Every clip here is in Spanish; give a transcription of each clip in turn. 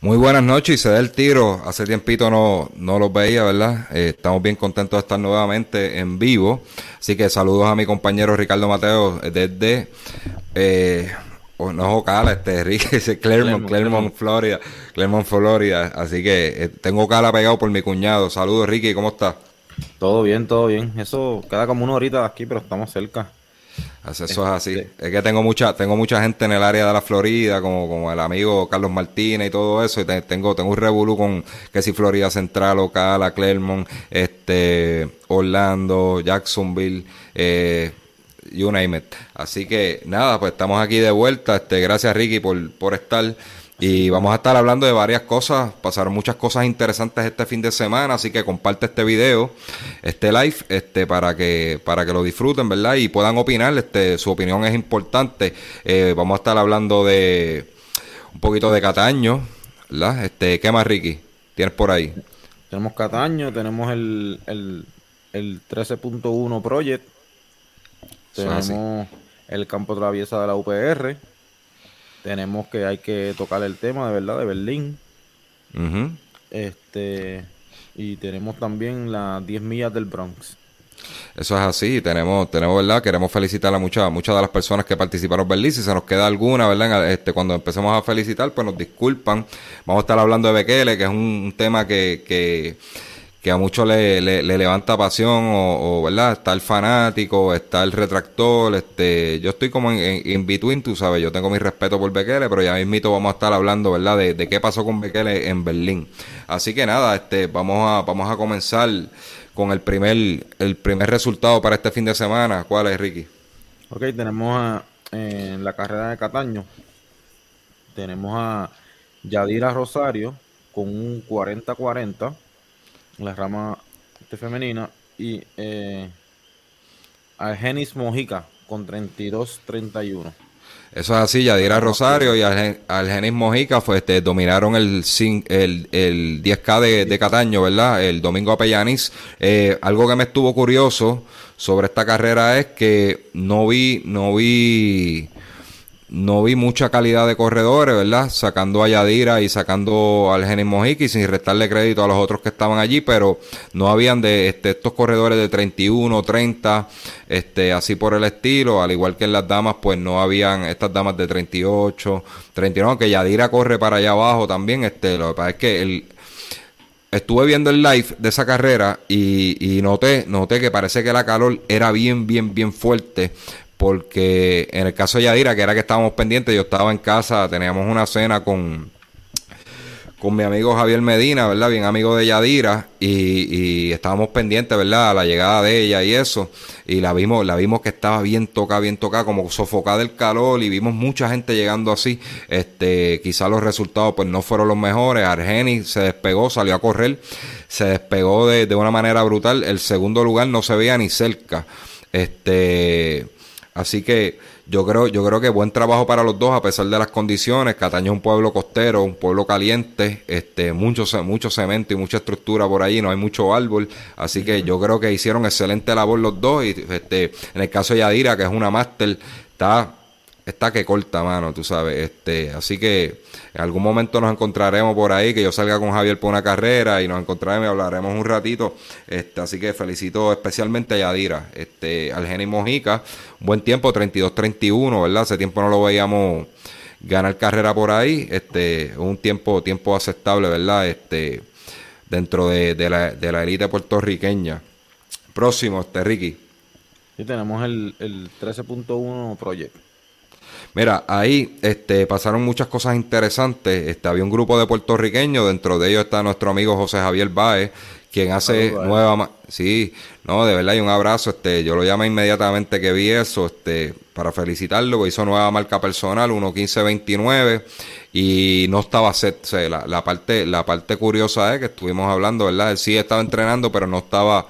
Muy buenas noches y se da el tiro. Hace tiempito no, no los veía, ¿verdad? Eh, estamos bien contentos de estar nuevamente en vivo. Así que saludos a mi compañero Ricardo Mateo desde, eh, oh, no es Ocala, este, Ricky, Claremont, Claremont, Florida, Claremont, Florida. Así que eh, tengo Ocala pegado por mi cuñado. Saludos, Ricky, ¿cómo estás? Todo bien, todo bien. Eso queda como una horita de aquí, pero estamos cerca. Eso es así. Es que tengo mucha, tengo mucha gente en el área de la Florida, como, como el amigo Carlos Martínez y todo eso. Y tengo, tengo un revolú con que si Florida Central, Ocala, Clermont, este, Orlando, Jacksonville, eh, you name it. Así que nada, pues estamos aquí de vuelta. Este, gracias Ricky por, por estar. Y vamos a estar hablando de varias cosas, pasaron muchas cosas interesantes este fin de semana, así que comparte este video, este live, este, para que, para que lo disfruten, ¿verdad? Y puedan opinar, este, su opinión es importante. Eh, vamos a estar hablando de un poquito de Cataño, ¿verdad? Este, ¿qué más, Ricky? ¿Tienes por ahí? Tenemos Cataño, tenemos el, el, el 13.1 Project, tenemos el campo traviesa de la UPR tenemos que hay que tocar el tema de verdad de Berlín. Este y tenemos también las 10 millas del Bronx. Eso es así, tenemos, tenemos, ¿verdad? Queremos felicitar a muchas, muchas de las personas que participaron en Berlín. Si se nos queda alguna, ¿verdad? Este, cuando empecemos a felicitar, pues nos disculpan. Vamos a estar hablando de Bekele, que es un, tema que, que que a muchos le, le, levanta pasión o, verdad está el fanático está el retractor este yo estoy como en, between tú sabes yo tengo mi respeto por Bekele pero ya mismito vamos a estar hablando verdad de, qué pasó con Bekele en Berlín. Así que nada este vamos a vamos a comenzar con el primer el primer resultado para este fin de semana. Cuál es Ricky Ok, tenemos a, en la carrera de Cataño tenemos a Yadira Rosario con un 40-40 la rama femenina, y eh, Argenis Mojica con 32-31. Eso es así, Yadira Rosario y Argenis Mojica fue, este, dominaron el, el, el 10K de, de, Cataño, ¿verdad? El domingo a Pellanis. Eh, algo que me estuvo curioso sobre esta carrera es que no vi, no vi no vi mucha calidad de corredores, ¿verdad? Sacando a Yadira y sacando al Genis Mojica sin restarle crédito a los otros que estaban allí, pero no habían de este, estos corredores de 31, 30, este, así por el estilo, al igual que en las damas, pues no habían estas damas de 38, 39, aunque Yadira corre para allá abajo también, este, lo que pasa es que el, estuve viendo el live de esa carrera y, y, noté, noté que parece que la calor era bien, bien, bien fuerte porque en el caso de Yadira, que era que estábamos pendientes, yo estaba en casa, teníamos una cena con, con mi amigo Javier Medina, ¿verdad? Bien amigo de Yadira, y, estábamos pendientes, ¿verdad? A la llegada de ella y eso, y la vimos, la vimos que estaba bien tocada, bien tocada, como sofocada del calor, y vimos mucha gente llegando así, este, quizás los resultados pues no fueron los mejores, Argeni se despegó, salió a correr, se despegó de, de una manera brutal, el segundo lugar no se veía ni cerca, este Así que yo creo, yo creo que buen trabajo para los dos a pesar de las condiciones. Cataño es un pueblo costero, un pueblo caliente, este, mucho, mucho cemento y mucha estructura por ahí, no hay mucho árbol. Así que yo creo que hicieron excelente labor los dos. Y este, en el caso de Yadira, que es una máster, está está que corta, mano, tú sabes. Este, así que en algún momento nos encontraremos por ahí, que yo salga con Javier por una carrera y nos encontraremos y hablaremos un ratito. Este, así que felicito especialmente a Yadira, este, al Geni Mojica. Buen tiempo, 32-31, ¿verdad? Hace tiempo no lo veíamos ganar carrera por ahí. Este, un tiempo, tiempo aceptable, ¿verdad? Este, dentro de, la, de la élite puertorriqueña. Próximo, este, Ricky. Sí, tenemos el, el 13.1 Project. Mira, ahí este, pasaron muchas cosas interesantes. Este, había un grupo de puertorriqueños, dentro de ellos está nuestro amigo José Javier Baez, quien hace nueva sí no de verdad y un abrazo este yo lo llamé inmediatamente que vi eso este para felicitarlo hizo nueva marca personal 1.15.29 y no estaba set la, la, parte la parte curiosa es que estuvimos hablando verdad él sí estaba entrenando pero no estaba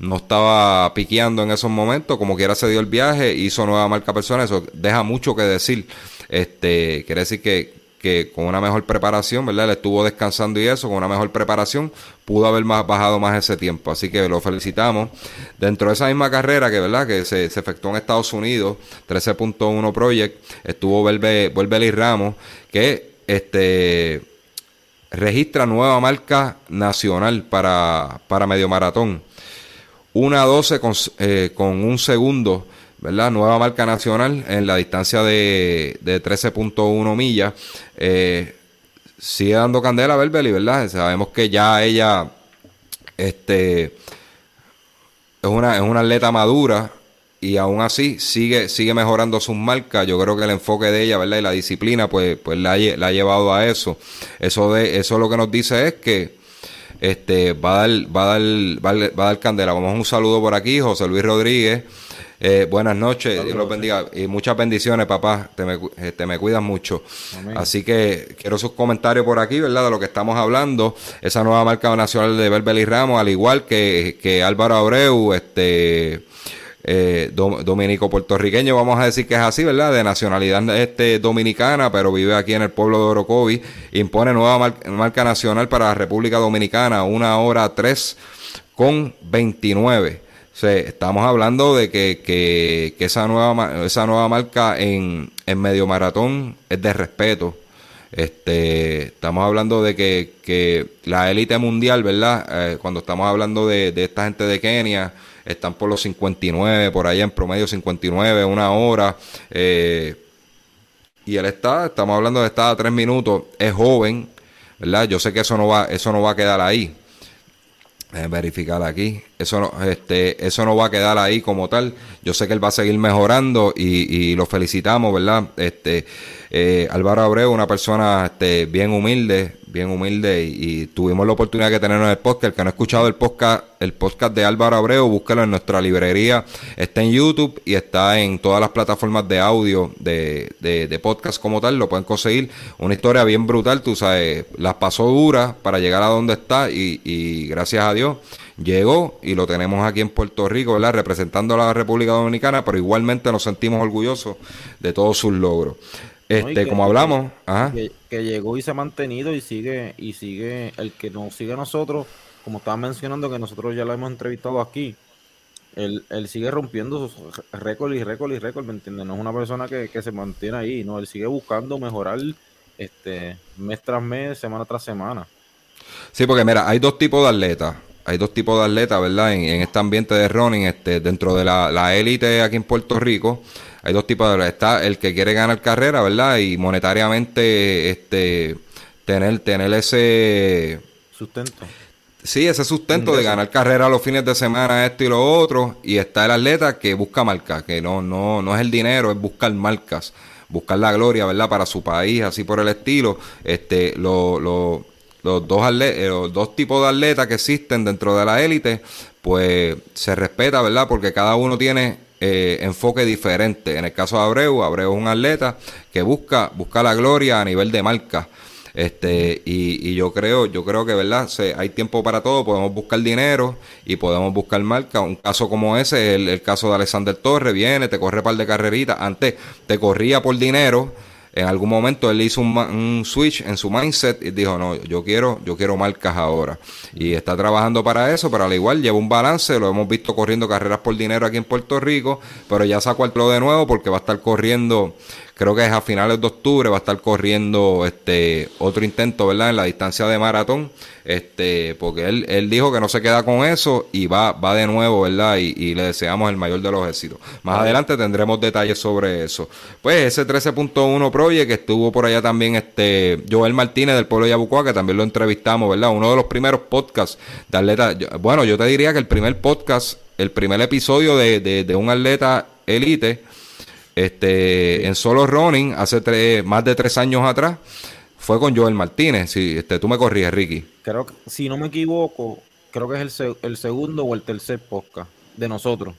no estaba piqueando en esos momentos como quiera se dio el viaje hizo nueva marca personal eso deja mucho que decir este quiere decir que que con una mejor preparación, ¿verdad? Él estuvo descansando y eso, con una mejor preparación, pudo haber más, bajado más ese tiempo. Así que lo felicitamos. Dentro de esa misma carrera que, ¿verdad? Que se, efectuó en Estados Unidos, 13.1 Project, estuvo Vuelve, Ramos, que este registra nueva marca nacional para, para medio maratón. Una 12 con, eh, con un segundo ¿verdad? Nueva marca nacional en la distancia de, de 13.1 millas. Eh, sigue dando candela a ¿verdad? Sabemos que ya ella este, es, una, es una atleta madura y aún así sigue, sigue mejorando sus marcas. Yo creo que el enfoque de ella, ¿verdad? Y la disciplina, pues, pues la, la ha llevado a eso. Eso de, eso lo que nos dice es que este va a dar, va a dar, va a dar, candela. Vamos un saludo por aquí, José Luis Rodríguez. Eh, buenas noches, Dios los bendiga y muchas bendiciones, papá. Te me, te me cuidas mucho. Así que quiero sus comentarios por aquí, ¿verdad? De lo que estamos hablando. Esa nueva marca nacional de Berbel y Ramos, al igual que, que Álvaro Abreu, este. Eh, dominico puertorriqueño, vamos a decir que es así, ¿verdad? De nacionalidad este, dominicana, pero vive aquí en el pueblo de Orocovi. Impone nueva marca nacional para la República Dominicana, una hora tres con 29 estamos hablando de que, que, esa, nueva, esa nueva marca en, en medio maratón es de respeto. Este, estamos hablando de que, que la élite mundial, ¿verdad? Eh, cuando estamos hablando de, de, esta gente de Kenia, están por los 59, por allá en promedio 59, una hora. Eh, y él está, estamos hablando de estar a tres minutos, es joven, ¿verdad? Yo sé que eso no va, eso no va a quedar ahí. verificar aquí eso no, este, eso no va a quedar ahí como tal. Yo sé que él va a seguir mejorando y, y lo felicitamos, ¿verdad? Este, eh, Álvaro Abreu, una persona este, bien humilde, bien humilde y, tuvimos la oportunidad de tenerlo en el podcast. El que no ha escuchado el podcast, el podcast de Álvaro Abreu, búsquelo en nuestra librería. Está en YouTube y está en todas las plataformas de audio de, de, podcast como tal. Lo pueden conseguir. Una historia bien brutal, tú sabes, las pasó duras para llegar a donde está y, y gracias a Dios llegó y lo tenemos aquí en Puerto Rico, ¿verdad? Representando a la República Dominicana, pero igualmente nos sentimos orgullosos de todos sus logros. Este, como hablamos, que, llegó y se ha mantenido y sigue y sigue el que nos sigue a nosotros, como estaba mencionando que nosotros ya lo hemos entrevistado aquí. Él, él sigue rompiendo sus récords y récords y récords, ¿me entiendes? No es una persona que, que se mantiene ahí, no, él sigue buscando mejorar este mes tras mes, semana tras semana. Sí, porque mira, hay dos tipos de atletas hay dos tipos de atletas, ¿verdad? En, este ambiente de running, este, dentro de la élite aquí en Puerto Rico, hay dos tipos de atletas. Está el que quiere ganar carrera, ¿verdad? Y monetariamente, este, tener, tener ese sustento. Sí, ese sustento de ganar carrera los fines de semana, esto y lo otro. Y está el atleta que busca marcas, que no, no, no es el dinero, es buscar marcas, buscar la gloria, ¿verdad? Para su país, así por el estilo. Este, lo, lo, los dos, eh, los dos tipos de atletas que existen dentro de la élite, pues se respeta, ¿verdad? Porque cada uno tiene eh, enfoque diferente. En el caso de Abreu, Abreu es un atleta que busca, busca la gloria a nivel de marca. Este, y, y yo creo, yo creo que verdad, hay tiempo para todo, podemos buscar dinero y podemos buscar marca. Un caso como ese, el, el caso de Alexander Torres, viene, te corre par de carreritas, antes te corría por dinero, en algún momento él hizo un, switch en su mindset y dijo, no, yo quiero, yo quiero marcas ahora. Y está trabajando para eso, pero al igual lleva un balance, lo hemos visto corriendo carreras por dinero aquí en Puerto Rico, pero ya sacó el de nuevo porque va a estar corriendo creo que es a finales de octubre va a estar corriendo este otro intento, ¿verdad? En la distancia de maratón, este, porque él, él dijo que no se queda con eso y va, va de nuevo, ¿verdad? Y, le deseamos el mayor de los éxitos. Más adelante tendremos detalles sobre eso. Pues ese 13.1 Project que estuvo por allá también este Joel Martínez del pueblo de Yabucoa, que también lo entrevistamos, ¿verdad? Uno de los primeros podcasts de atleta. Bueno, yo te diría que el primer podcast, el primer episodio de, de, de un atleta elite este, en solo running, hace tres, más de tres años atrás, fue con Joel Martínez. Si este, tú me corrías, Ricky. Creo que, si no me equivoco, creo que es el, segundo o el tercer podcast de nosotros.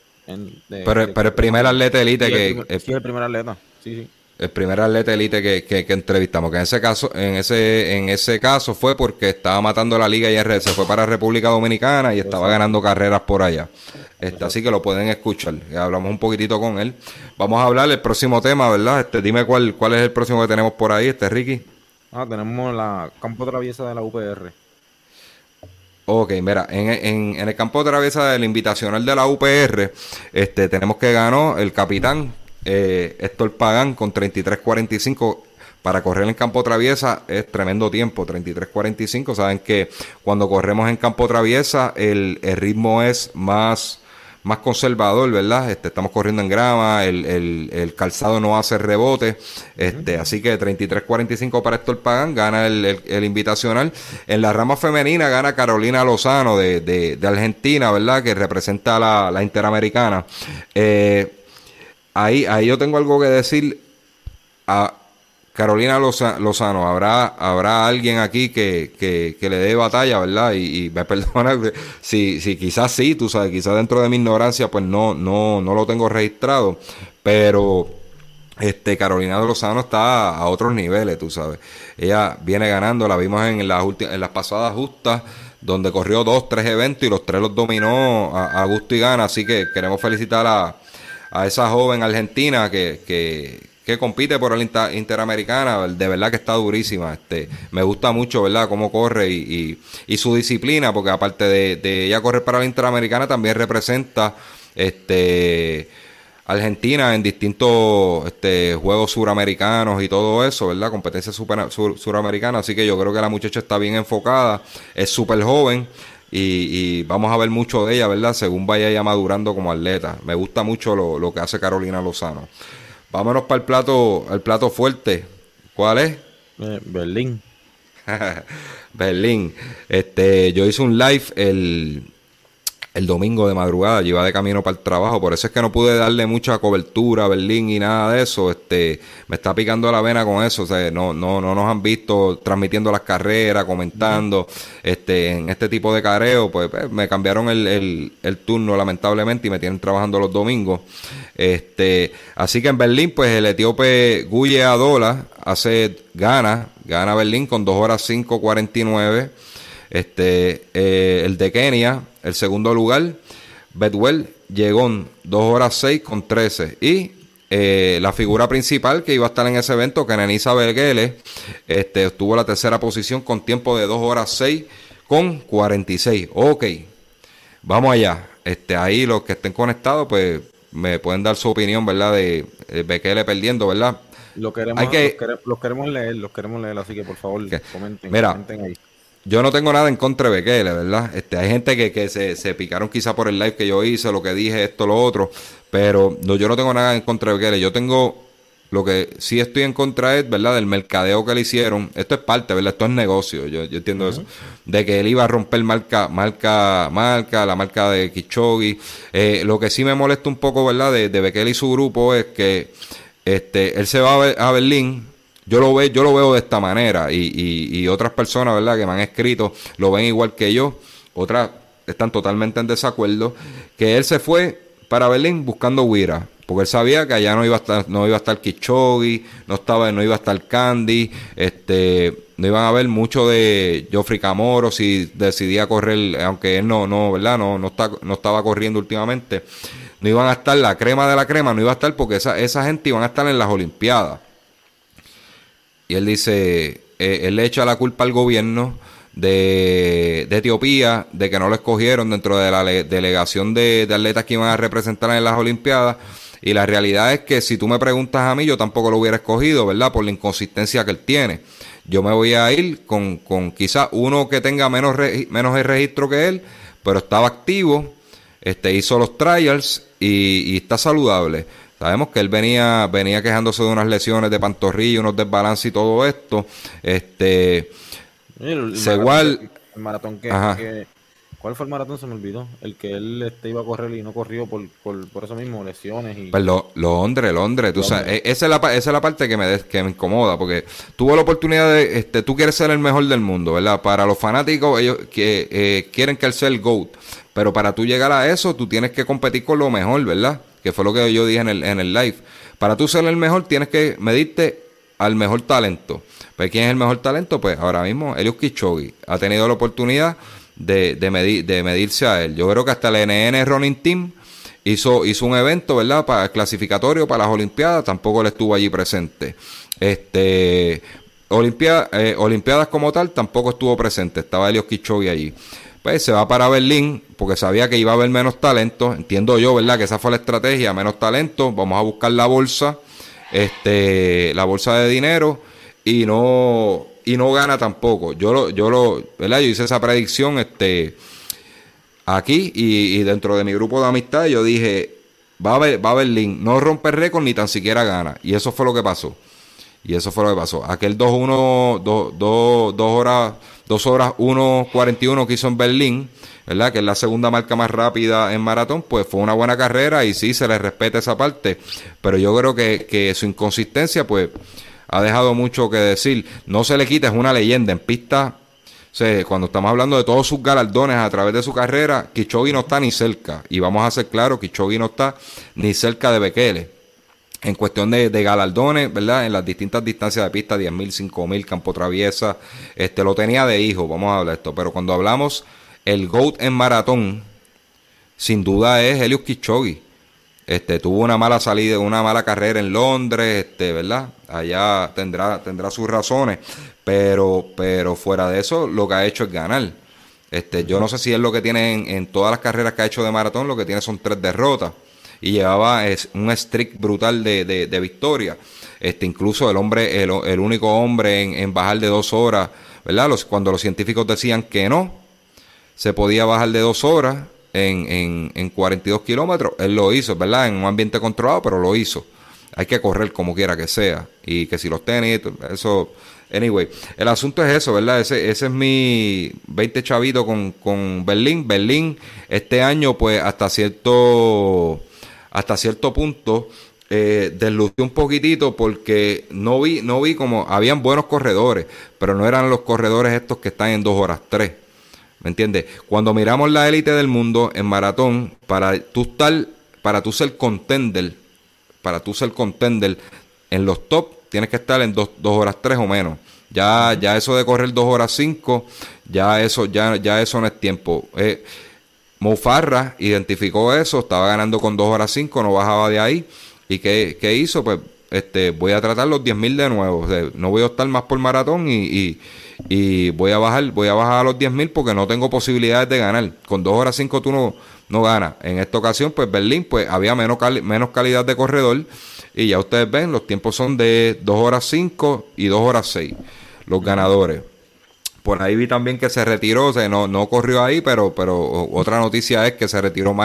pero, pero el primer atleta elite que... sí, el primer atleta, sí, sí el primer atleta elite que, que, entrevistamos, que en ese caso, en ese, en ese caso fue porque estaba matando la liga IR, se fue para República Dominicana y estaba ganando carreras por allá. Este, así que lo pueden escuchar. Hablamos un poquitito con él. Vamos a hablar del próximo tema, ¿verdad? Este, dime cuál, cuál es el próximo que tenemos por ahí, este Ricky. Ah, tenemos la campo traviesa de la UPR. Ok, mira, en, en, en, el campo traviesa del invitacional de la UPR, este, tenemos que ganó el capitán eh, Héctor Pagán con 33.45 para correr en campo traviesa es tremendo tiempo, 33.45. Saben que cuando corremos en campo traviesa el, ritmo es más, más conservador, ¿verdad? Este, estamos corriendo en grama, el, calzado no hace rebote. Este, Así que 33.45 para Héctor Pagán, gana el, invitacional. En la rama femenina gana Carolina Lozano de, de, Argentina, ¿verdad? Que representa la, la Interamericana. Eh, ahí, ahí yo tengo algo que decir a Carolina Lozano. Habrá, habrá alguien aquí que, que, le dé batalla, ¿verdad? Y, me perdona si, si quizás sí, tú sabes, quizás dentro de mi ignorancia, pues no, no, no lo tengo registrado. Pero este Carolina Lozano está a otros niveles, tú sabes. Ella viene ganando, la vimos en las en las pasadas justas donde corrió dos, tres eventos y los tres los dominó a, a gusto y gana. Así que queremos felicitar a, a esa joven argentina que, que, compite por el Interamericana, de verdad que está durísima. Este, me gusta mucho, ¿verdad?, cómo corre y, y, su disciplina, porque aparte de, de, ella correr para la Interamericana, también representa este Argentina en distintos este, juegos suramericanos y todo eso, ¿verdad? Competencia super, suramericana. Así que yo creo que la muchacha está bien enfocada, es súper joven y, vamos a ver mucho de ella, ¿verdad? Según vaya ya madurando como atleta. Me gusta mucho lo, que hace Carolina Lozano. Vámonos para el plato, el plato fuerte. ¿Cuál es? Eh, Berlín. Berlín. Este, yo hice un live el, el domingo de madrugada, yo iba de camino para el trabajo, por eso es que no pude darle mucha cobertura a Berlín y nada de eso, este, me está picando la vena con eso, o sea, no, no, no nos han visto transmitiendo las carreras, comentando, este, en este tipo de careo, pues, pues, me cambiaron el, el, turno lamentablemente y me tienen trabajando los domingos, este, así que en Berlín, pues el etíope Guye Adola hace, gana, gana Berlín con 2 horas 5.49, este, eh, el de Kenia, el segundo lugar, Bedwell llegó en 2 horas 6 con 13. Y eh, la figura principal que iba a estar en ese evento, Kenenisa Bergele, este, obtuvo la tercera posición con tiempo de 2 horas 6 con 46. Ok, vamos allá. Este, ahí los que estén conectados, pues me pueden dar su opinión, ¿verdad? De, Bekele perdiendo, ¿verdad? Lo queremos, que, los, queremos leer, los queremos leer, así que por favor comenten, Mira, comenten ahí yo no tengo nada en contra de Bekele, ¿verdad? Este, hay gente que, que se, se, picaron quizá por el live que yo hice, lo que dije, esto, lo otro, pero no, yo no tengo nada en contra de Bekele. Yo tengo, lo que sí estoy en contra es, ¿verdad? Del mercadeo que le hicieron. Esto es parte, ¿verdad? Esto es negocio, yo, yo entiendo eso. De que él iba a romper marca, marca, marca, la marca de Kichogi. Eh, lo que sí me molesta un poco, ¿verdad? De, de Bekele y su grupo es que este, él se va a, a Berlín yo lo, veo, yo lo veo de esta manera y, y, otras personas, ¿verdad?, que me han escrito, lo ven igual que yo, otras están totalmente en desacuerdo, que él se fue para Berlín buscando Wira, porque él sabía que allá no iba a estar, no iba a estar Kichogi, no estaba, no iba a estar Candy, este, no iban a ver mucho de Joffrey Camoro si decidía correr, aunque él no, no, ¿verdad? No, no, está, no estaba corriendo últimamente. No iban a estar la crema de la crema, no iba a estar porque esa, esa gente iban a estar en las Olimpiadas. Y él dice, eh, él le echa la culpa al gobierno de, Etiopía de que no lo escogieron dentro de la delegación de, atletas que iban a representar en las Olimpiadas. Y la realidad es que si tú me preguntas a mí, yo tampoco lo hubiera escogido, ¿verdad? Por la inconsistencia que él tiene. Yo me voy a ir con, con quizás uno que tenga menos, menos el registro que él, pero estaba activo, este, hizo los trials y está saludable. Sabemos que él venía, venía quejándose de unas lesiones de pantorrilla, unos desbalances y todo esto. Este, el, igual, el maratón que, ¿Cuál fue el maratón? Se me olvidó. El que él este, iba a correr y no corrió por, por, eso mismo, lesiones. Y... Pues lo, Londres, Londres. Tú sabes, e, esa, es la, esa es la parte que me, que me incomoda, porque tuvo la oportunidad de, este, tú quieres ser el mejor del mundo, ¿verdad? Para los fanáticos, ellos que eh, quieren que él sea el GOAT, pero para tú llegar a eso, tú tienes que competir con lo mejor, ¿verdad? Que fue lo que yo dije en el, en el live. Para tú ser el mejor, tienes que medirte al mejor talento. Pues, ¿quién es el mejor talento? Pues ahora mismo, Elius Kichogi ha tenido la oportunidad de, de, medir, de medirse a él. Yo creo que hasta el NN Running Team hizo, hizo un evento, ¿verdad? Para clasificatorio para las Olimpiadas, tampoco él estuvo allí presente. Este, eh, Olimpiadas como tal, tampoco estuvo presente, estaba Elios Kichogi allí. Pues se va para Berlín, porque sabía que iba a haber menos talento. Entiendo yo, ¿verdad? Que esa fue la estrategia, menos talento. Vamos a buscar la bolsa, este, la bolsa de dinero, y no, y no gana tampoco. Yo lo, yo lo, ¿verdad? Yo hice esa predicción este, aquí y, dentro de mi grupo de amistad yo dije, va a va a Berlín, no rompe récord ni tan siquiera gana. Y eso fue lo que pasó. Y eso fue lo que pasó. Aquel 2-1, 2 horas, 2 horas 1.41 que hizo en Berlín, ¿verdad? Que es la segunda marca más rápida en maratón, pues fue una buena carrera y sí se le respeta esa parte. Pero yo creo que, que su inconsistencia, pues ha dejado mucho que decir. No se le quita, es una leyenda en pista. cuando estamos hablando de todos sus galardones a través de su carrera, Kichogi no está ni cerca. Y vamos a ser claros, Kichogi no está ni cerca de Bekele. En cuestión de, galardones, ¿verdad? En las distintas distancias de pista, 10.000, 5.000, campo traviesa, este, lo tenía de hijo, vamos a hablar esto. Pero cuando hablamos el GOAT en maratón, sin duda es Helios Kichogi. Este, tuvo una mala salida, una mala carrera en Londres, este, ¿verdad? Allá tendrá, tendrá sus razones, pero, pero fuera de eso, lo que ha hecho es ganar. Este, yo no sé si es lo que tiene en, todas las carreras que ha hecho de maratón, lo que tiene son tres derrotas. Y llevaba un streak brutal de, de, victoria. Este, incluso el hombre, el, el único hombre en, bajar de dos horas, ¿verdad? Cuando los científicos decían que no, se podía bajar de dos horas, en, en, en 42 kilómetros. Él lo hizo, ¿verdad? En un ambiente controlado, pero lo hizo. Hay que correr como quiera que sea. Y que si los tenis, eso. Anyway, el asunto es eso, ¿verdad? Ese, ese es mi 20 chavito con, con Berlín. Berlín, este año, pues hasta cierto, hasta cierto punto, eh, deslució un poquitito porque no vi, no vi como, habían buenos corredores, pero no eran los corredores estos que están en 2 horas 3. ¿Me entiendes? Cuando miramos la élite del mundo en maratón, para tú estar, para tú ser contender, para tú ser contender en los top, tienes que estar en 2 horas 3 o menos. Ya, ya eso de correr 2 horas 5, ya eso, ya, ya eso no es tiempo. Eh, Mofarra identificó eso, estaba ganando con 2 horas 5, no bajaba de ahí. ¿Y qué, qué hizo? Pues este, voy a tratar los 10.000 de nuevo. no voy a optar más por maratón y y voy a bajar, voy a bajar a los 10.000 porque no tengo posibilidades de ganar. Con 2 horas 5 tú no, no ganas. En esta ocasión, pues Berlín, pues había menos, menos calidad de corredor y ya ustedes ven, los tiempos son de 2 horas 5 y 2 horas 6, los ganadores. Por ahí vi también que se retiró, o sea, no, no corrió ahí, pero, pero otra noticia es que se retiró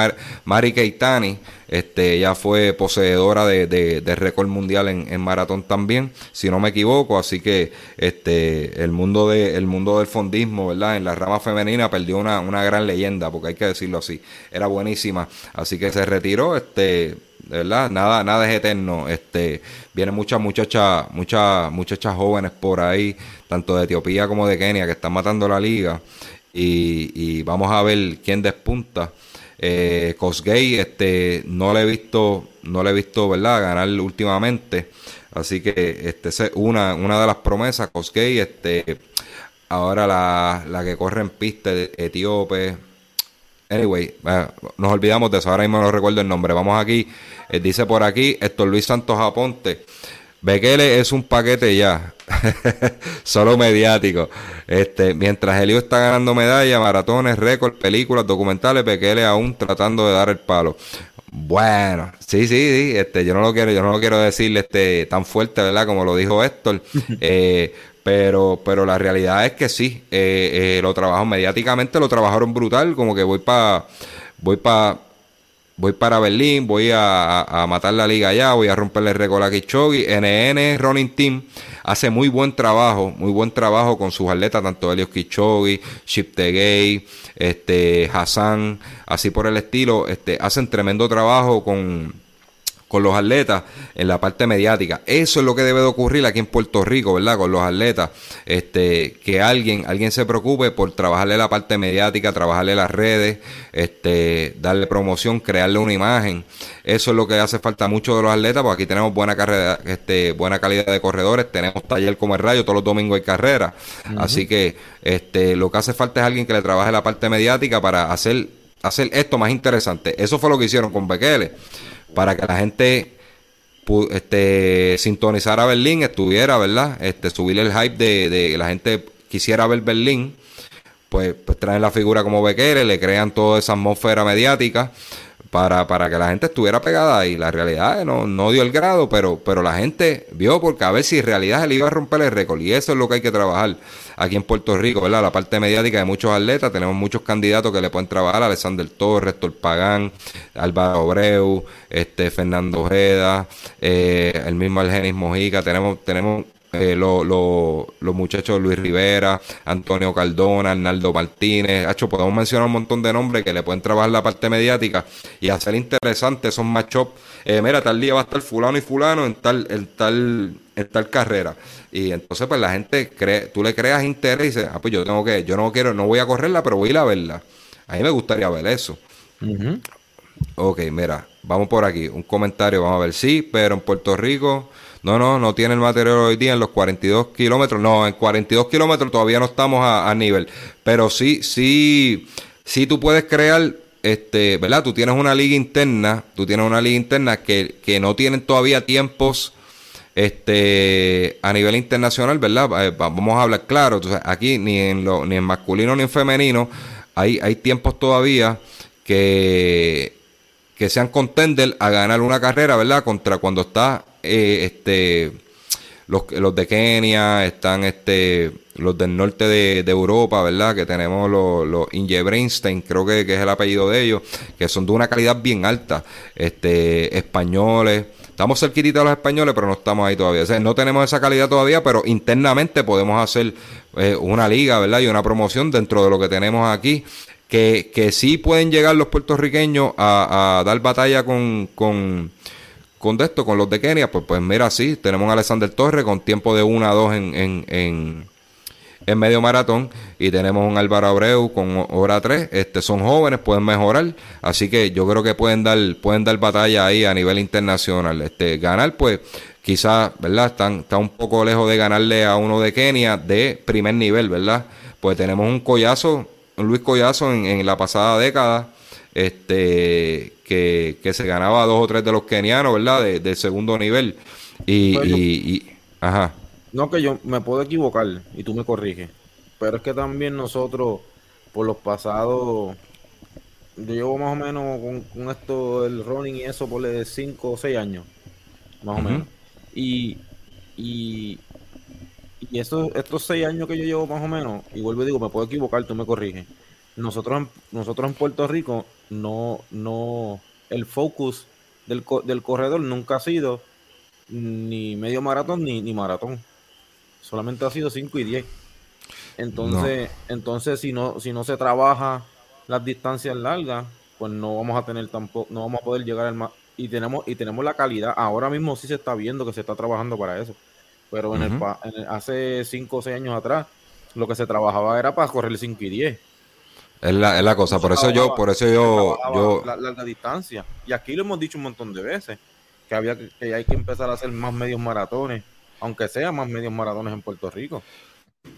Mari Keitani. Este, ella fue poseedora de, de, récord mundial en, en, maratón también, si no me equivoco. Así que este, el, mundo de, el mundo del fondismo, ¿verdad? En la rama femenina perdió una, una gran leyenda, porque hay que decirlo así. Era buenísima. Así que se retiró. Este, ¿verdad? Nada, nada es eterno. Este, vienen muchas muchachas, muchas muchachas jóvenes por ahí, tanto de Etiopía como de Kenia, que están matando la liga. Y, vamos a ver quién despunta. Eh, Cosgay, este, no le he visto, no le he visto, ¿verdad? Ganar últimamente. Así que este es una, una de las promesas, Cosgay, este, ahora la, la que corre en pista etíope, Anyway, eh, nos olvidamos de eso, ahora mismo no recuerdo el nombre. Vamos aquí, eh, dice por aquí Héctor Luis Santos Aponte. Bekele es un paquete ya, solo mediático. Este, mientras Elio está ganando medallas, maratones, récords, películas, documentales, Bekele aún tratando de dar el palo. Bueno, sí, sí, sí, este, yo no lo quiero, yo no lo quiero decirle este tan fuerte, ¿verdad? Como lo dijo Héctor. eh, pero, pero la realidad es que sí, eh, eh, lo trabajaron mediáticamente, lo trabajaron brutal, como que voy para voy para voy para Berlín, voy a, matar la liga allá, voy a romperle el récord a Kichogi, NN Running Team hace muy buen trabajo, muy buen trabajo con sus atletas, tanto Elios Kichogi, Tegay, este, Hassan, así por el estilo, este, hacen tremendo trabajo con con los atletas en la parte mediática. Eso es lo que debe de ocurrir aquí en Puerto Rico, ¿verdad? Con los atletas, este, que alguien, alguien se preocupe por trabajarle la parte mediática, trabajarle las redes, este, darle promoción, crearle una imagen. Eso es lo que hace falta mucho de los atletas, porque aquí tenemos buena carrera, este, buena calidad de corredores, tenemos taller como el rayo, todos los domingos hay carrera. Así que este, lo que hace falta es alguien que le trabaje la parte mediática para hacer, hacer esto más interesante. Eso fue lo que hicieron con Bekele para que la gente este, sintonizara a Berlín, estuviera, ¿verdad? Este, subir el hype de, de la gente quisiera ver Berlín, pues, pues traen la figura como Bekele, le crean toda esa atmósfera mediática para, para que la gente estuviera pegada ahí. La realidad no, no dio el grado, pero, pero la gente vio porque a ver si en realidad él iba a romper el récord. Y eso es lo que hay que trabajar aquí en Puerto Rico, ¿verdad? La parte mediática de muchos atletas. Tenemos muchos candidatos que le pueden trabajar. Alexander Torres, Torpagán, Álvaro Obreu, este, Fernando Ojeda, eh, el mismo Algenis Mojica. Tenemos, tenemos eh, los muchachos Luis Rivera, Antonio Cardona, Arnaldo Martínez, hecho, podemos mencionar un montón de nombres que le pueden trabajar la parte mediática y hacer interesante esos matchups. Eh, mira, tal día va a estar fulano y fulano en tal, en tal, en tal carrera. Y entonces, pues la gente cree, tú le creas interés y dices, ah, pues yo tengo que, yo no quiero, no voy a correrla, pero voy a ir a verla. A mí me gustaría ver eso. Ok, mira, vamos por aquí. Un comentario, vamos a ver. Sí, pero en Puerto Rico no, no, no tiene el material hoy día en los 42 kilómetros. No, en 42 kilómetros todavía no estamos a, nivel. Pero sí, sí, sí tú puedes crear, este, ¿verdad? Tú tienes una liga interna, tú tienes una liga interna que, que no tienen todavía tiempos este a nivel internacional, ¿verdad? Eh, vamos a hablar claro, entonces aquí ni en lo, ni en masculino ni en femenino hay, hay tiempos todavía que, que sean contender a ganar una carrera, ¿verdad? Contra cuando está eh, este, los, los, de Kenia, están este, los del norte de, Europa, ¿verdad? Que tenemos los, los Inge creo que, es el apellido de ellos, que son de una calidad bien alta. Este, españoles. Estamos cerquititos de los españoles, pero no estamos ahí todavía. no tenemos esa calidad todavía, pero internamente podemos hacer eh, una liga, ¿verdad? Y una promoción dentro de lo que tenemos aquí. Que, que sí pueden llegar los puertorriqueños a, a dar batalla con con esto, con los de Kenia, pues, pues mira, sí, tenemos a Alexander Torres con tiempo de 1 a 2 en, en, en, medio maratón y tenemos un Álvaro Abreu con hora 3. Este, son jóvenes, pueden mejorar, así que yo creo que pueden dar, pueden dar batalla ahí a nivel internacional. Este, ganar, pues quizás, ¿verdad? Están, está un poco lejos de ganarle a uno de Kenia de primer nivel, ¿verdad? Pues tenemos un collazo, Luis Collazo en, en la pasada década este que, que, se ganaba dos o tres de los kenianos, ¿verdad? De, segundo nivel. Y, y, ajá. No, que yo me puedo equivocar y tú me corriges. Pero es que también nosotros, por los pasados, yo llevo más o menos con, esto del running y eso por 5 o 6 años, más o menos. Y, y, y estos 6 años que yo llevo más o menos, y vuelvo y digo, me puedo equivocar, tú me corriges nosotros, nosotros en Puerto Rico no, no, el focus del, del corredor nunca ha sido ni medio maratón ni, ni maratón. Solamente ha sido 5 y 10. Entonces, entonces si no, si no se trabaja las distancias largas, pues no vamos a tener tampoco, no vamos a poder llegar al más y tenemos, y tenemos la calidad. Ahora mismo sí se está viendo que se está trabajando para eso. Pero en, el, hace 5 o 6 años atrás, lo que se trabajaba era para correr el 5 y 10. Es la, es la cosa, por eso yo, por eso yo, yo... La larga distancia. Y aquí lo hemos dicho un montón de veces, que había que, hay que empezar a hacer más medios maratones, aunque sea más medios maratones en Puerto Rico.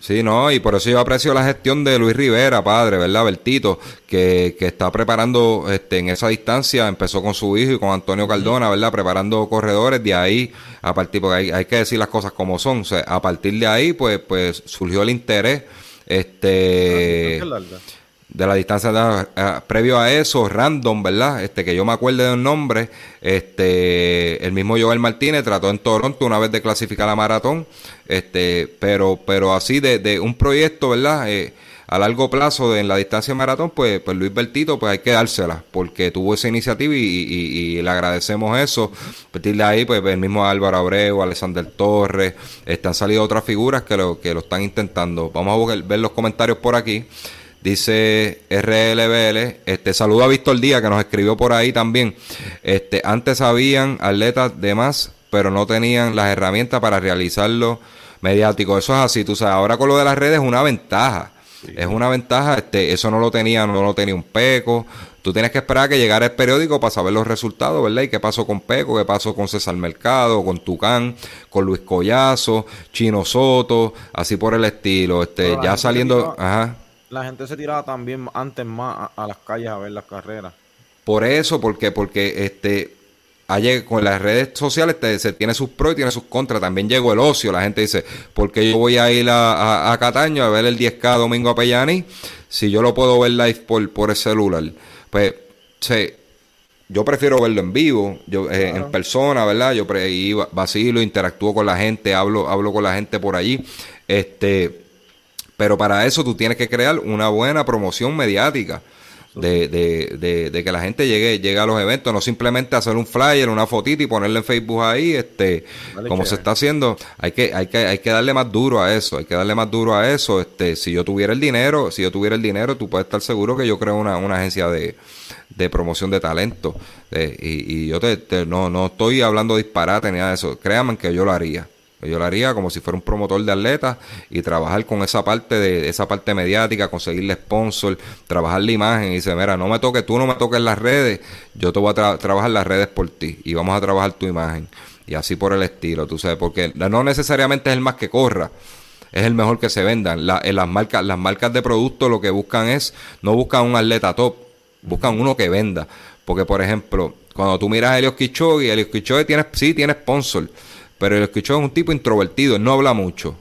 Sí, no, y por eso yo aprecio la gestión de Luis Rivera, padre, ¿verdad? Bertito, que, que está preparando este, en esa distancia, empezó con su hijo y con Antonio Cardona, ¿verdad? Preparando corredores, de ahí, a partir, porque hay, hay que decir las cosas como son, o sea, a partir de ahí, pues, pues surgió el interés, este... Ah, de la distancia eh, previo a eso, random, ¿verdad? Este que yo me acuerde de un nombre, este el mismo Joel Martínez trató en Toronto una vez de clasificar la maratón, este, pero pero así de, de un proyecto, ¿verdad? Eh, a largo plazo en la distancia de maratón, pues, pues Luis Bertito, pues hay que dársela, porque tuvo esa iniciativa y, le agradecemos eso. A partir de ahí, pues el mismo Álvaro Abreu, Alexander Torres, están saliendo otras figuras que lo, que lo están intentando. Vamos a ver los comentarios por aquí. Dice RLBL, este saludo a Víctor Díaz que nos escribió por ahí también. Este, antes habían atletas de más, pero no tenían las herramientas para realizarlo mediático. Eso es así, tú sabes, ahora con lo de las redes es una ventaja. Es una ventaja, este, eso no lo tenía, no lo tenía un Peco. Tú tienes que esperar a que llegara el periódico para saber los resultados, ¿verdad? Y qué pasó con Peco, qué pasó con César Mercado, con Tucán, con Luis Collazo, Chino Soto, así por el estilo. Este, ya saliendo, ajá la gente se tiraba también antes más a, las calles a ver las carreras. Por eso, porque, porque este, ayer con las redes sociales se tiene sus pros y tiene sus contras. También llegó el ocio. La gente dice, ¿por qué yo voy a ir a, Cataño a ver el 10K domingo a Pellani si yo lo puedo ver live por, por el celular? Pues, yo prefiero verlo en vivo, yo eh, en persona, ¿verdad? Yo pre vacilo, interactúo con la gente, hablo, hablo con la gente por allí. Este pero para eso tú tienes que crear una buena promoción mediática. De, de, de, que la gente llegue, llegue a los eventos, no simplemente hacer un flyer, una fotita y ponerle en Facebook ahí, este, como se está haciendo, hay que, hay que, hay que darle más duro a eso, hay que darle más duro a eso, este, si yo tuviera el dinero, si yo tuviera el dinero, tú puedes estar seguro que yo creo una, una agencia de, de promoción de talento, eh, y, y, yo te, no, no estoy hablando disparate ni nada de eso, créanme que yo lo haría. Yo lo haría como si fuera un promotor de atletas y trabajar con esa parte de esa parte mediática, conseguirle sponsor, trabajar la imagen y dice, mira, no me toques, tú no me toques las redes, yo te voy a trabajar las redes por ti y vamos a trabajar tu imagen. Y así por el estilo, tú sabes, porque no necesariamente es el más que corra, es el mejor que se vendan. En las marcas, las marcas de producto lo que buscan es, no buscan un atleta top, buscan uno que venda. Porque, por ejemplo, cuando tú miras a Elios Kichogi, Elios Kichogi tiene, sí tiene sponsor, pero el escuchó es un tipo introvertido, él no habla mucho.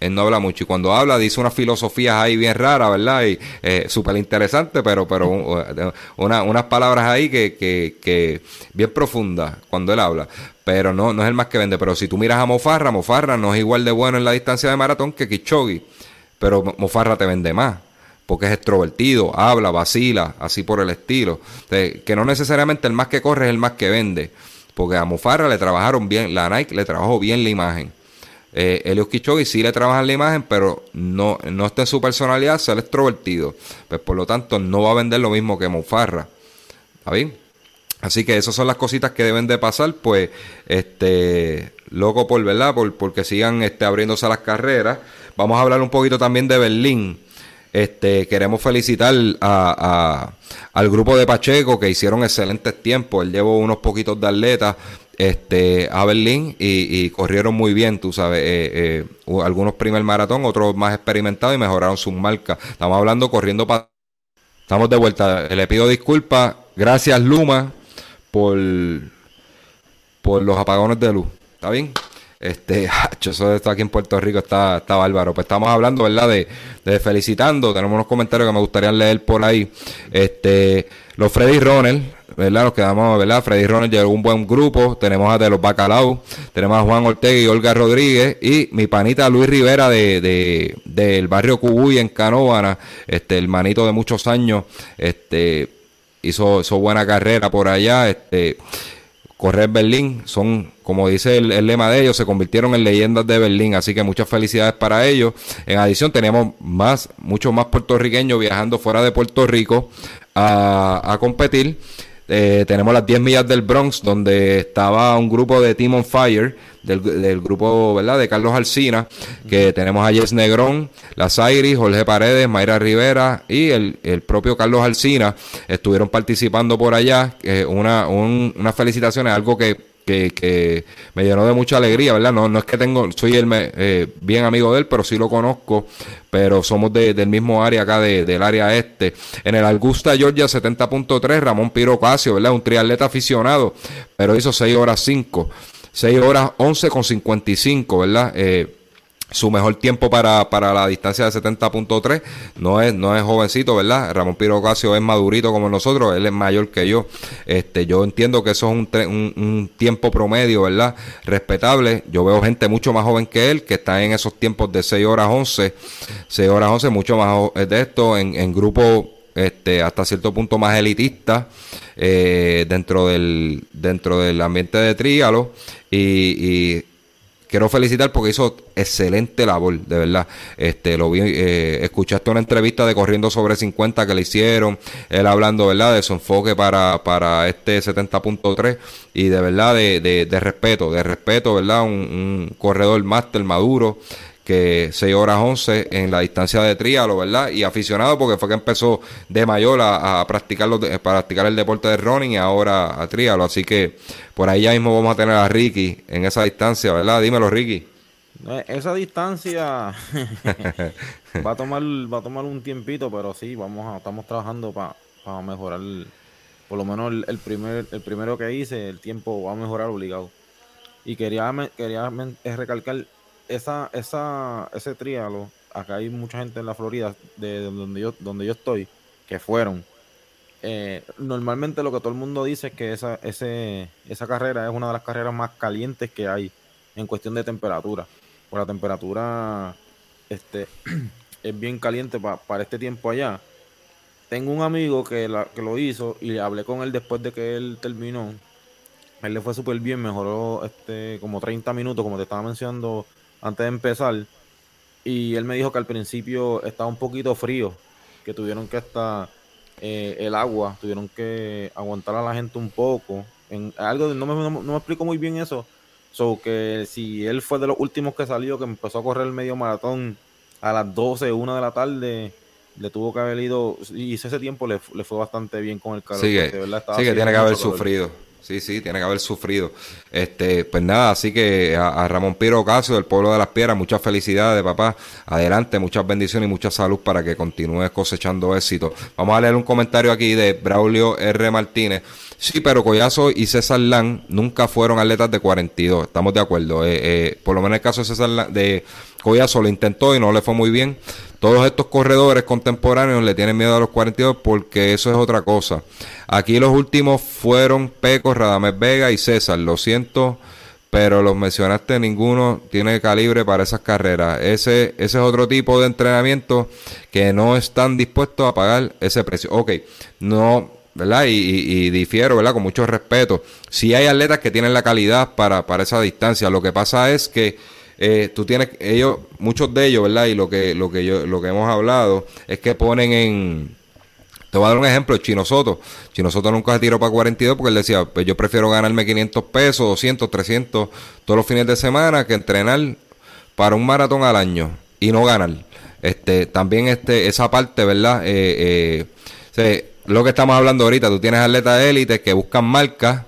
Él no habla mucho y cuando habla dice unas filosofías ahí bien raras, ¿verdad? Y eh, súper interesante, pero, pero unas palabras ahí que, que, que bien profundas cuando él habla. Pero no, no es el más que vende. Pero si tú miras a Mofarra, Mofarra no es igual de bueno en la distancia de maratón que Kichogi. Pero Mofarra te vende más porque es extrovertido, habla, vacila, así por el estilo. que no necesariamente el más que corre es el más que vende. Porque a Mufarra le trabajaron bien, la Nike le trabajó bien la imagen. Eh, Elios Kichogi sí le trabajan la imagen, pero no, no está en su personalidad ser extrovertido. Pues por lo tanto, no va a vender lo mismo que Mufarra. ¿Está bien? Así que esas son las cositas que deben de pasar, pues, este, loco por, ¿verdad? Por, porque sigan este, abriéndose las carreras. Vamos a hablar un poquito también de Berlín. Este, queremos felicitar a, al grupo de Pacheco que hicieron excelentes tiempos. Él llevó unos poquitos de atletas este, a Berlín y, corrieron muy bien, tú sabes. Eh, eh, algunos primer maratón, otros más experimentados y mejoraron sus marcas. Estamos hablando corriendo para. Estamos de vuelta. Le pido disculpas. Gracias, Luma, por los apagones de luz. ¿Está bien? Este, eso está aquí en Puerto Rico está, está bárbaro. Pues estamos hablando, ¿verdad? De, de felicitando. Tenemos unos comentarios que me gustaría leer por ahí. Este, los Freddy Ronald, ¿verdad? Nos quedamos, ¿verdad? Freddy Ronald llegó un buen grupo. Tenemos a De los Bacalaos, tenemos a Juan Ortega y Olga Rodríguez y mi panita Luis Rivera de, de, del barrio Cubuy en Canóvana, este, el manito de muchos años, este, hizo, hizo buena carrera por allá, este, correr Berlín. Son, como dice el, lema de ellos, se convirtieron en leyendas de Berlín. Así que muchas felicidades para ellos. En adición, tenemos más, muchos más puertorriqueños viajando fuera de Puerto Rico a, a competir. Eh, tenemos las 10 millas del Bronx, donde estaba un grupo de Team on Fire, del, grupo ¿verdad? de Carlos Alcina, que tenemos a Jess Negrón, La Iris, Jorge Paredes, Mayra Rivera y el, el propio Carlos Alcina estuvieron participando por allá. una, un, unas felicitaciones, algo que que, que, me llenó de mucha alegría, ¿verdad? No, no es que tengo, soy el eh, bien amigo de él, pero sí lo conozco, pero somos de, del mismo área acá, de, del área este. En el Augusta, Georgia, 70.3, Ramón Piro Casio, ¿verdad? Un triatleta aficionado, pero hizo 6 horas 5, 6 horas 11 con 55, ¿verdad? Eh, su mejor tiempo para, para la distancia de 70.3 no es no es jovencito verdad Ramón Piro Ocasio es madurito como nosotros él es mayor que yo. Este yo entiendo que eso es un, un, tiempo promedio verdad respetable. Yo veo gente mucho más joven que él que está en esos tiempos de 6 horas 11 6 horas 11 mucho más de esto en, en grupos este, hasta cierto punto más elitista eh, dentro del dentro del ambiente de tríalo y, y quiero felicitar porque hizo excelente labor, de verdad. Este, lo vi, eh, escuchaste una entrevista de Corriendo sobre 50 que le hicieron, él hablando, ¿verdad?, de su enfoque para, para este 70.3 y de verdad de, de, respeto, de respeto, ¿verdad? Un, un corredor máster maduro que 6 horas 11 en la distancia de trialo, ¿verdad? Y aficionado porque fue que empezó de mayor a, practicar, los, practicar el deporte de running y ahora a trialo. Así que por ahí ya mismo vamos a tener a Ricky en esa distancia, ¿verdad? Dímelo, Ricky. Eh, esa distancia va a tomar va a tomar un tiempito, pero sí, vamos a, estamos trabajando para mejorar, por lo menos el, primer el primero que hice, el tiempo va a mejorar obligado. Y quería, quería recalcar esa, esa, ese trialo, acá hay mucha gente en la Florida, de donde yo, donde yo estoy, que fueron. Eh, normalmente lo que todo el mundo dice es que esa, ese, esa carrera es una de las carreras más calientes que hay en cuestión de temperatura. Por la temperatura este, es bien caliente para este tiempo allá. Tengo un amigo que, la, que lo hizo y hablé con él después de que él terminó. Él le fue súper bien, mejoró este, como 30 minutos, como te estaba mencionando antes de empezar. Y él me dijo que al principio estaba un poquito frío, que tuvieron que estar eh, el agua, tuvieron que aguantar a la gente un poco. En algo no me, no, me explico muy bien eso. So que si él fue de los últimos que salió, que empezó a correr el medio maratón a las 12, 1 de la tarde, le tuvo que haber ido, y ese tiempo le, fue bastante bien con el calor. Sí, que, tiene que haber sufrido. Sí, sí, tiene que haber sufrido. Este, pues nada, así que a, Ramón Piro Ocasio del pueblo de las Piedras, muchas felicidades, papá. Adelante, muchas bendiciones y mucha salud para que continúes cosechando éxito. Vamos a leer un comentario aquí de Braulio R. Martínez. Sí, pero Collazo y César Lan nunca fueron atletas de 42, estamos de acuerdo. Eh, eh, por lo menos en el caso de César Lan, de Collazo lo intentó y no le fue muy bien. Todos estos corredores contemporáneos le tienen miedo a los 42 porque eso es otra cosa. Aquí los últimos fueron Peco, Radamés Vega y César. Lo siento, pero los mencionaste, ninguno tiene calibre para esas carreras. Ese, es otro tipo de entrenamiento que no están dispuestos a pagar ese precio. Ok, no, ¿verdad? Y, difiero, ¿verdad? Con mucho respeto. Si hay atletas que tienen la calidad para, para esa distancia. Lo que pasa es que eh, tú tienes, ellos, muchos de ellos, ¿verdad? Y lo que, lo que yo, lo que hemos hablado es que ponen en, te voy a dar un ejemplo, Chino Soto. Chino Soto nunca se tiró para 42 porque él decía, pues yo prefiero ganarme 500 pesos, 200, 300 todos los fines de semana que entrenar para un maratón al año y no ganar. Este, también este, esa parte, ¿verdad? Eh, eh, lo que estamos hablando ahorita, tú tienes atletas de que buscan marcas,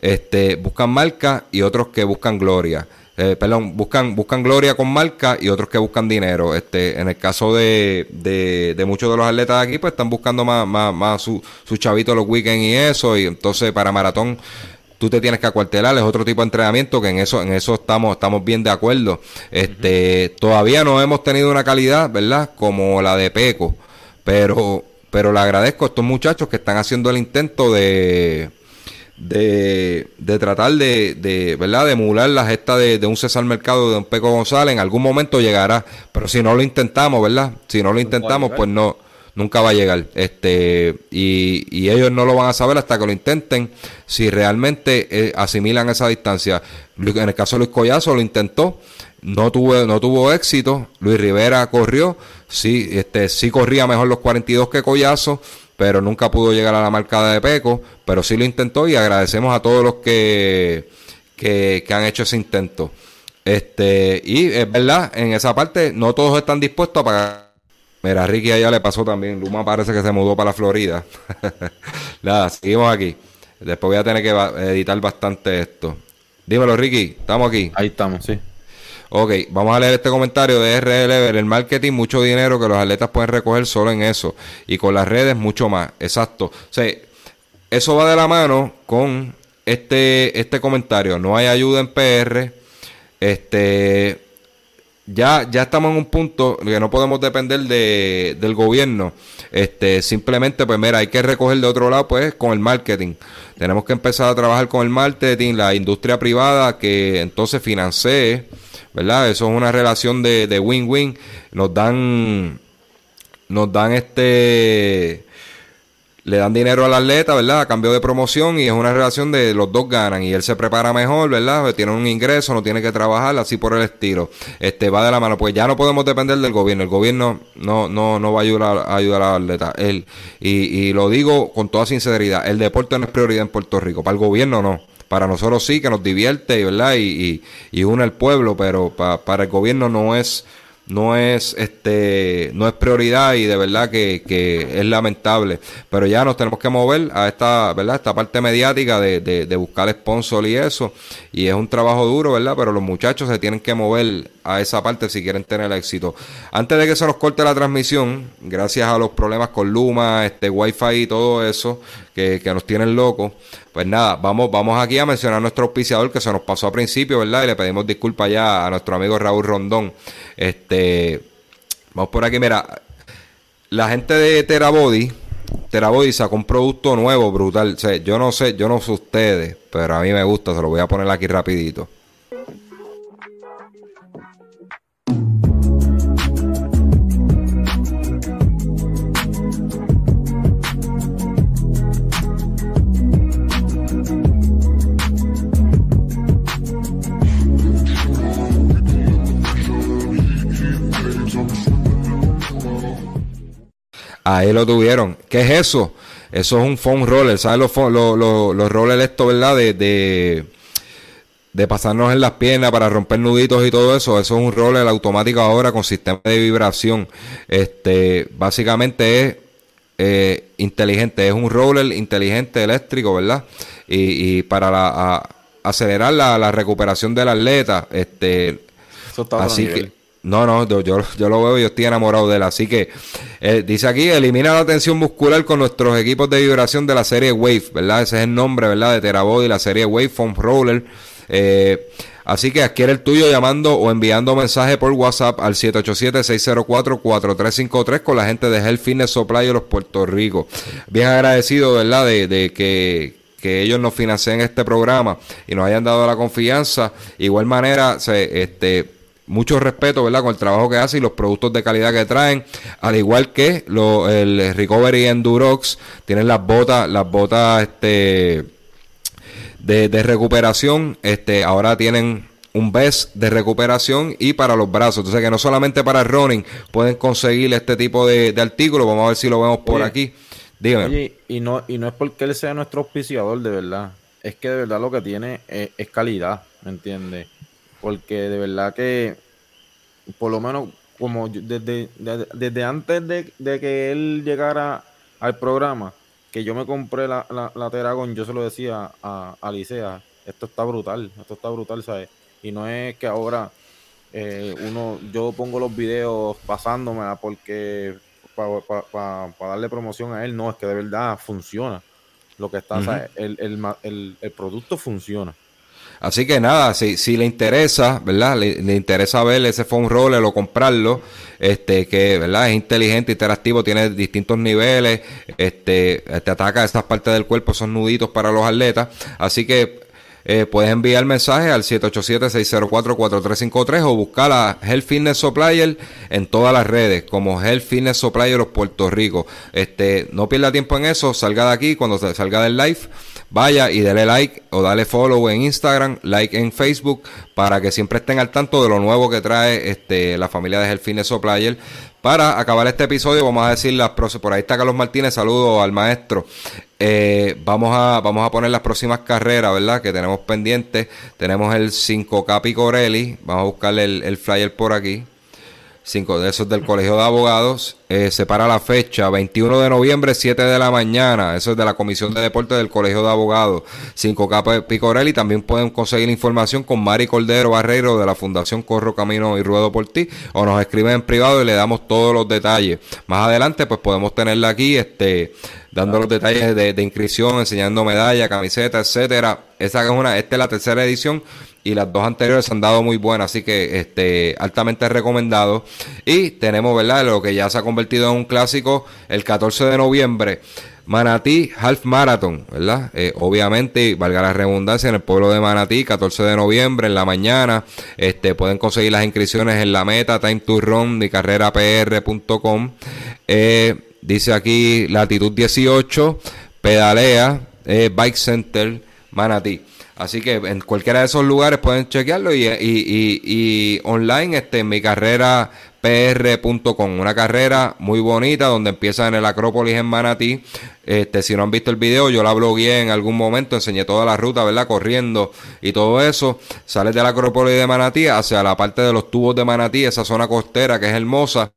este, buscan marcas y otros que buscan gloria eh, perdón, buscan, buscan gloria con marca y otros que buscan dinero. Este, en el caso de, de, muchos de los atletas de aquí, pues están buscando más, más, más su, su chavito los weekends y eso. Y entonces para maratón tú te tienes que acuartelar, es otro tipo de entrenamiento que en eso, en eso estamos, estamos bien de acuerdo. Este, todavía no hemos tenido una calidad, ¿verdad? Como la de Peco. Pero, pero le agradezco a estos muchachos que están haciendo el intento de, de, de tratar de, de, ¿verdad? de emular la gesta de, un César Mercado, de un Peco González, en algún momento llegará, pero si no lo intentamos, ¿verdad? Si no lo intentamos, pues no, nunca va a llegar. Este, y, y, ellos no lo van a saber hasta que lo intenten, si realmente eh, asimilan esa distancia. En el caso de Luis Collazo lo intentó, no tuvo, no tuvo éxito, Luis Rivera corrió, sí, este, sí corría mejor los 42 que Collazo, pero nunca pudo llegar a la marcada de Peco, pero sí lo intentó y agradecemos a todos los que, que, han hecho ese intento. Este, y es verdad, en esa parte no todos están dispuestos a pagar. Mira, Ricky allá le pasó también. Luma parece que se mudó para la Florida. Nada, seguimos aquí. Después voy a tener que editar bastante esto. Dímelo, Ricky, estamos aquí. Ahí estamos, sí. Ok, vamos a leer este comentario de RL. El marketing, mucho dinero que los atletas pueden recoger solo en eso. Y con las redes, mucho más. Exacto. O eso va de la mano con este, este comentario. No hay ayuda en PR. Este. ya, ya estamos en un punto que no podemos depender de, del gobierno. Este, simplemente, pues mira, hay que recoger de otro lado, pues, con el marketing. Tenemos que empezar a trabajar con el marketing, la industria privada que entonces financie, ¿verdad? Eso es una relación de win-win. nos dan, nos dan este, le dan dinero al atleta, ¿verdad? A cambio de promoción y es una relación de los dos ganan y él se prepara mejor, ¿verdad? Tiene un ingreso, no tiene que trabajar, así por el estilo. Este va de la mano, pues ya no podemos depender del gobierno. El gobierno no no no va a ayudar a, ayudar al atleta. Él y, y lo digo con toda sinceridad, el deporte no es prioridad en Puerto Rico, para el gobierno no. Para nosotros sí, que nos divierte, ¿verdad? Y, y, y une al pueblo, pero para el gobierno no es no es este no es prioridad y de verdad que, que, es lamentable. Pero ya nos tenemos que mover a esta verdad esta parte mediática de, de, buscar sponsor y eso. Y es un trabajo duro verdad pero los muchachos se tienen que mover a esa parte si quieren tener éxito. Antes de que se nos corte la transmisión gracias a los problemas con Luma este wifi y todo eso que, que nos tienen locos pues nada vamos vamos aquí a mencionar nuestro auspiciador que se nos pasó a principio verdad y le pedimos disculpas ya a nuestro amigo Raúl Rondón este, vamos por aquí, mira, la gente de Terabody, Terabody sacó un producto nuevo, brutal. yo no sé, yo no sé ustedes, pero a mí me gusta, se lo voy a poner aquí rapidito. Ahí lo tuvieron. ¿Qué es eso? Eso es un foam roller. ¿Sabes los, los, los, rollers esto, verdad? De, de, pasarnos en las piernas para romper nuditos y todo eso. Eso es un roller automático ahora con sistema de vibración. Este, básicamente es eh, inteligente. Es un roller inteligente eléctrico, ¿verdad? Y, y para la, acelerar la, la, recuperación del atleta. Este, eso está así que no, no, yo, yo, lo veo y yo estoy enamorado de él. Así que eh, dice aquí, elimina la tensión muscular con nuestros equipos de vibración de la serie Wave, ¿verdad? Ese es el nombre, ¿verdad? De Terabody, la serie Wave Foam Roller. Eh, así que adquiere el tuyo llamando o enviando mensaje por WhatsApp al 787-604-4353 con la gente de Health Fitness Supply de los Puerto Rico. Bien agradecido, ¿verdad? De, de que que ellos nos financien este programa y nos hayan dado la confianza. Igual manera, se, este, mucho respeto, ¿verdad? Con el trabajo que hace y los productos de calidad que traen. Al igual que lo, el Recovery Endurox, tienen las botas, las botas este, de, de recuperación. Este, ahora tienen un vest de recuperación y para los brazos. Entonces que no solamente para el running pueden conseguir este tipo de, de artículos. Vamos a ver si lo vemos por aquí. Dígame. y no, y no es porque él sea nuestro auspiciador, de verdad. Es que de verdad lo que tiene es, es calidad, ¿me entiendes? Porque de verdad que, por lo menos, como desde, desde, antes de, que él llegara al programa, que yo me compré la, la, la Teragon, yo se lo decía a, a Licea, esto está brutal, esto está brutal, ¿sabes? Y no es que ahora eh, uno, yo pongo los videos pasándome porque para darle promoción a él, no, es que de verdad funciona. Lo que está, el, el, el, el producto funciona. Así que nada, si, si le interesa, ¿verdad? Le, interesa ver ese phone roller o comprarlo, este, que, ¿verdad? Es inteligente, interactivo, tiene distintos niveles, este, te ataca estas partes del cuerpo, son nuditos para los atletas. Así que eh, puedes enviar mensaje al 787-604-4353 o buscar a Health Fitness Supplier en todas las redes, como Health Fitness Supplier los Puerto Rico. Este, no pierda tiempo en eso, salga de aquí cuando salga del live vaya y dale like o dale follow en Instagram, like en Facebook, para que siempre estén al tanto de lo nuevo que trae este, la familia de Fitness Player. Para acabar este episodio, vamos a decir las por ahí está Carlos Martínez, saludo al maestro. Eh, vamos, a, vamos a poner las próximas carreras, ¿verdad? Que tenemos pendientes. Tenemos el 5K Picorelli, vamos a buscarle el flyer por aquí. Cinco de esos del Colegio de Abogados. Eh, separa la fecha, 21 de noviembre, 7 de la mañana. Eso es de la Comisión de Deportes del Colegio de Abogados. 5K Picorelli. También pueden conseguir información con Mari Cordero Barreiro de la Fundación Corro Camino y Ruedo por ti. O nos escriben en privado y le damos todos los detalles. Más adelante, pues podemos tenerla aquí, este dando los detalles de, inscripción, enseñando medallas, camisetas, etcétera. Esa es una, esta es la tercera edición y las dos anteriores han dado muy buenas, así que este altamente recomendado. Y tenemos, ¿verdad? Lo que ya se ha convertido en un clásico el 14 de noviembre. Manatí Half Marathon, ¿verdad? Eh, obviamente, valga la redundancia, en el pueblo de Manatí, 14 de noviembre, en la mañana. Este, pueden conseguir las inscripciones en la meta, time to run, y carrerapr.com. Eh, dice aquí latitud 18, pedalea, eh, Bike Center, Manatí. Así que en cualquiera de esos lugares pueden chequearlo y, y, y, online este, en mi carrera pr.com, una carrera muy bonita donde empieza en el Acrópolis en Manatí. Este, si no han visto el video, yo la blogueé en algún momento, enseñé toda la ruta, ¿verdad? Corriendo y todo eso. Sales del Acrópolis de Manatí hacia la parte de los tubos de Manatí, esa zona costera que es hermosa.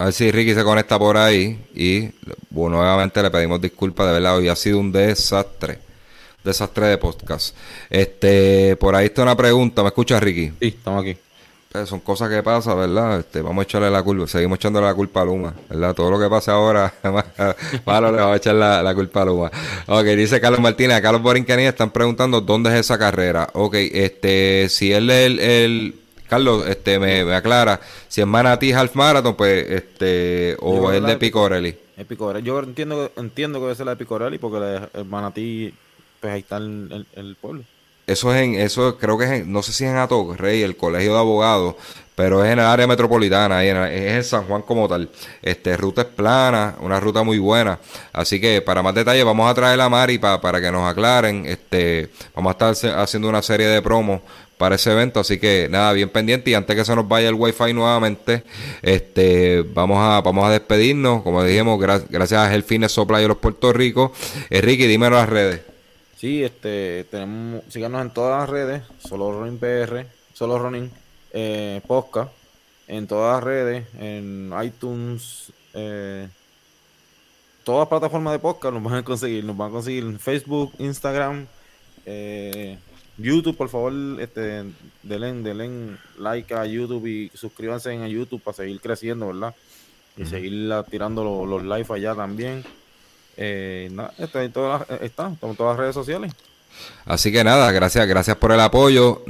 A ver si Ricky se conecta por ahí. Y bueno, nuevamente le pedimos disculpas, de verdad, hoy ha sido un desastre desastre de podcast. Este, por ahí está una pregunta, ¿me escuchas, Ricky? Sí, estamos aquí. Pues son cosas que pasan, ¿verdad? Este, vamos a echarle la culpa, seguimos echándole la culpa a Luma, ¿verdad? Todo lo que pasa ahora, malo le vamos a echar la, culpa a Luma. Ok, dice Carlos Martínez, a Carlos Borincanía están preguntando dónde es esa carrera. Ok, este, si él es el, Carlos, este, me, aclara, si es Manatí Half Marathon, pues, este, o es de Picorelli. Yo entiendo, entiendo que debe ser la de Picorelli porque el Manatí pues ahí está el, el, pueblo. Eso es en, eso creo que es en, no sé si es en Ato Rey, el colegio de abogados, pero es en el área metropolitana, ahí es en San Juan como tal. Este, ruta es plana, una ruta muy buena. Así que para más detalles vamos a traer a Mari para que nos aclaren. Este, vamos a estar haciendo una serie de promos para ese evento, así que nada, bien pendiente y antes que se nos vaya el wifi nuevamente, este, vamos a, vamos a despedirnos, como dijimos, gracias a El Fitness Supply de los Puerto Rico. Enrique, dímelo las redes. Sí, este, tenemos, síganos en todas las redes, solo Running PR, solo Running eh, Podcast, en todas las redes, en iTunes, eh, todas plataformas de podcast nos van a conseguir, nos van a conseguir en Facebook, Instagram, eh, YouTube, por favor, este, denle, denle like a YouTube y suscríbanse en YouTube para seguir creciendo, ¿verdad? Y seguir tirando los, los live allá también. Eh, está en todas las, está, en todas las redes sociales. Así que nada, gracias, gracias por el apoyo.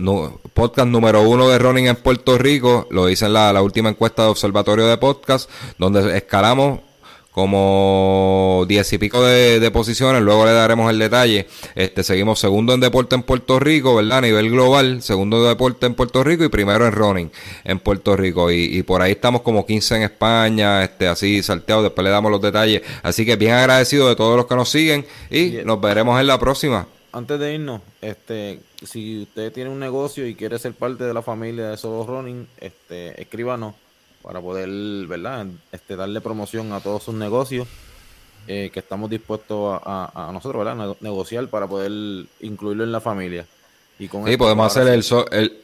podcast número uno de Running en Puerto Rico, lo hice en la, la última encuesta de Observatorio de Podcast, donde escalamos como diez y pico de, posiciones, luego le daremos el detalle. Este, seguimos segundo en deporte en Puerto Rico, ¿verdad? A nivel global, segundo de deporte en Puerto Rico y primero en running en Puerto Rico. Y, por ahí estamos como 15 en España, este, así salteado, después le damos los detalles. Así que bien agradecido de todos los que nos siguen y nos veremos en la próxima. Antes de irnos, este, si usted tiene un negocio y quiere ser parte de la familia de Solo Running, este, escríbanos para poder, ¿verdad? Este, darle promoción a todos sus negocios eh, que estamos dispuestos a, nosotros, ¿verdad? negociar para poder incluirlo en la familia. Y con sí, podemos hacer el,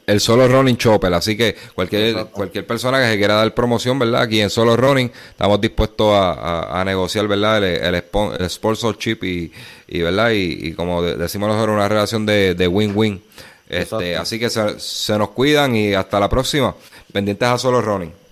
el, solo running chopper, así que cualquier cualquier persona que se quiera dar promoción, ¿verdad? Aquí en solo running estamos dispuestos a, negociar, ¿verdad? El, el, sponsorship y, y ¿verdad? Y, como decimos nosotros, una relación de win-win. este, así que se, se nos cuidan y hasta la próxima. Pendientes a solo running.